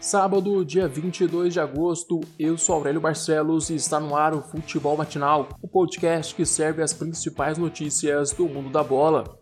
Sábado, dia 22 de agosto, eu sou Aurélio Barcelos e está no ar o Futebol Matinal, o podcast que serve as principais notícias do mundo da bola.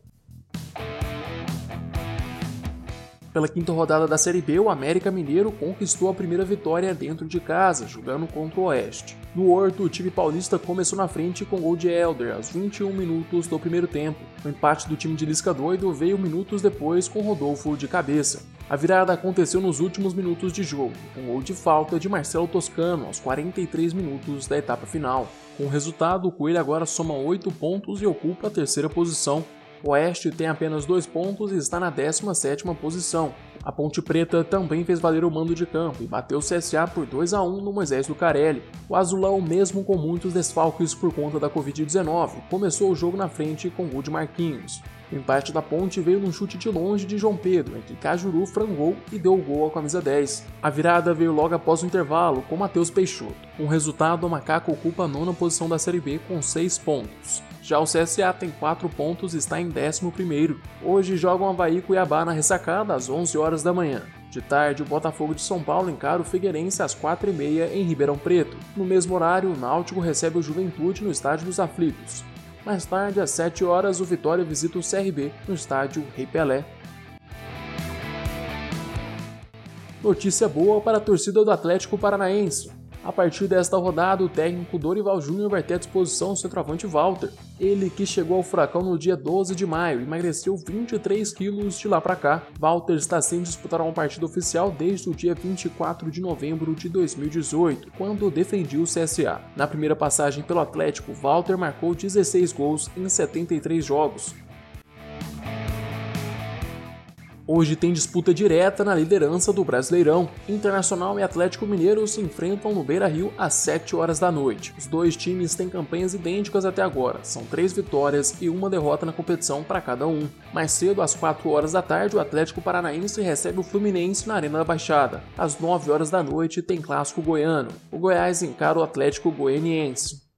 Pela quinta rodada da Série B, o América Mineiro conquistou a primeira vitória dentro de casa, jogando contra o Oeste. No Horto, o time paulista começou na frente com gol de Elder aos 21 minutos do primeiro tempo. O empate do time de Lisca Doido veio minutos depois com Rodolfo de cabeça. A virada aconteceu nos últimos minutos de jogo, com gol de falta de Marcelo Toscano aos 43 minutos da etapa final. Com o resultado, o Coelho agora soma 8 pontos e ocupa a terceira posição. O Oeste tem apenas 2 pontos e está na 17ª posição. A Ponte Preta também fez valer o mando de campo e bateu o CSA por 2 a 1 no Moisés Lucarelli. O Azulão, mesmo com muitos desfalques por conta da Covid-19, começou o jogo na frente com gol de Marquinhos. O empate da ponte veio num chute de longe de João Pedro, em que Cajuru frangou e deu o gol à camisa 10. A virada veio logo após o intervalo, com Matheus Peixoto. Com resultado, o Macaco ocupa a nona posição da Série B com 6 pontos. Já o CSA tem 4 pontos e está em 11º. Hoje jogam Havaí e Cuiabá na ressacada às 11 horas da manhã. De tarde, o Botafogo de São Paulo encara o Figueirense às 4h30 em Ribeirão Preto. No mesmo horário, o Náutico recebe o Juventude no Estádio dos Aflitos. Mais tarde, às 7 horas, o Vitória visita o CRB no estádio Rei Pelé. Notícia boa para a torcida do Atlético Paranaense. A partir desta rodada, o técnico Dorival Júnior vai ter à disposição o centroavante Walter. Ele que chegou ao Furacão no dia 12 de maio, emagreceu 23 quilos de lá para cá. Walter está sem disputar uma partida oficial desde o dia 24 de novembro de 2018, quando defendia o CSA. Na primeira passagem pelo Atlético, Walter marcou 16 gols em 73 jogos, Hoje tem disputa direta na liderança do Brasileirão. Internacional e Atlético Mineiro se enfrentam no Beira-Rio às 7 horas da noite. Os dois times têm campanhas idênticas até agora, são três vitórias e uma derrota na competição para cada um. Mais cedo, às 4 horas da tarde, o Atlético Paranaense recebe o Fluminense na Arena da Baixada. Às 9 horas da noite tem clássico goiano. O Goiás encara o Atlético Goianiense.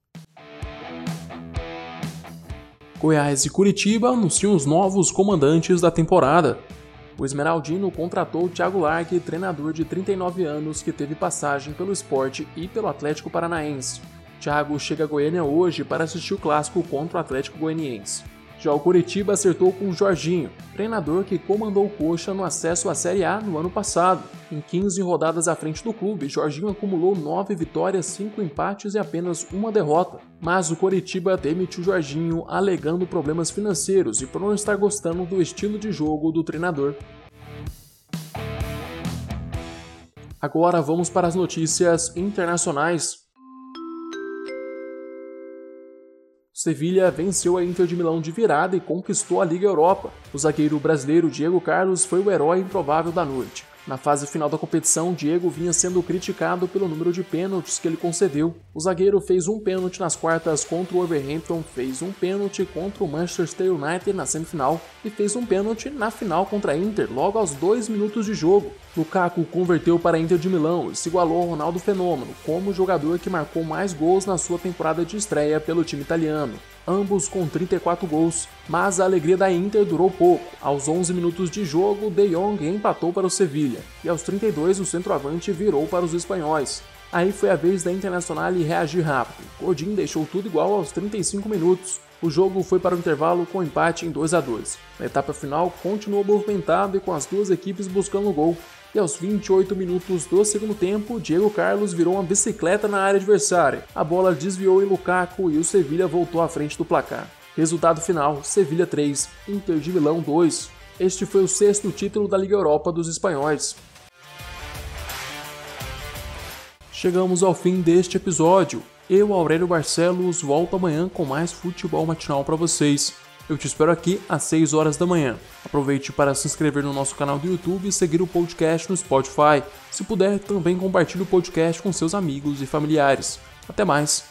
Goiás e Curitiba anunciam os novos comandantes da temporada. O Esmeraldino contratou Thiago Largue, treinador de 39 anos que teve passagem pelo esporte e pelo Atlético Paranaense. Thiago chega a Goiânia hoje para assistir o clássico contra o Atlético Goianiense. Já o Curitiba acertou com o Jorginho, treinador que comandou o Coxa no acesso à Série A no ano passado. Em 15 rodadas à frente do clube, Jorginho acumulou 9 vitórias, 5 empates e apenas uma derrota. Mas o Curitiba demitiu Jorginho alegando problemas financeiros e por não estar gostando do estilo de jogo do treinador. Agora vamos para as notícias internacionais. Sevilha venceu a Inter de Milão de virada e conquistou a Liga Europa. O zagueiro brasileiro Diego Carlos foi o herói improvável da noite. Na fase final da competição, Diego vinha sendo criticado pelo número de pênaltis que ele concedeu. O zagueiro fez um pênalti nas quartas contra o Wolverhampton, fez um pênalti contra o Manchester United na semifinal e fez um pênalti na final contra a Inter logo aos dois minutos de jogo. Lukaku converteu para a Inter de Milão e se igualou ao Ronaldo Fenômeno como jogador que marcou mais gols na sua temporada de estreia pelo time italiano ambos com 34 gols, mas a alegria da Inter durou pouco. Aos 11 minutos de jogo, De Jong empatou para o Sevilha, e aos 32 o centroavante virou para os espanhóis. Aí foi a vez da Internacional reagir rápido. Godin deixou tudo igual aos 35 minutos. O jogo foi para o intervalo com empate em 2 a 2. Na etapa final, continuou movimentado e com as duas equipes buscando gol, e aos 28 minutos do segundo tempo, Diego Carlos virou uma bicicleta na área adversária. A bola desviou em Lukaku e o Sevilha voltou à frente do placar. Resultado final: Sevilha 3, Inter de Milão 2. Este foi o sexto título da Liga Europa dos espanhóis. Chegamos ao fim deste episódio. Eu, Aurélio Barcelos, volto amanhã com mais futebol matinal para vocês. Eu te espero aqui às 6 horas da manhã. Aproveite para se inscrever no nosso canal do YouTube e seguir o podcast no Spotify. Se puder, também compartilhe o podcast com seus amigos e familiares. Até mais!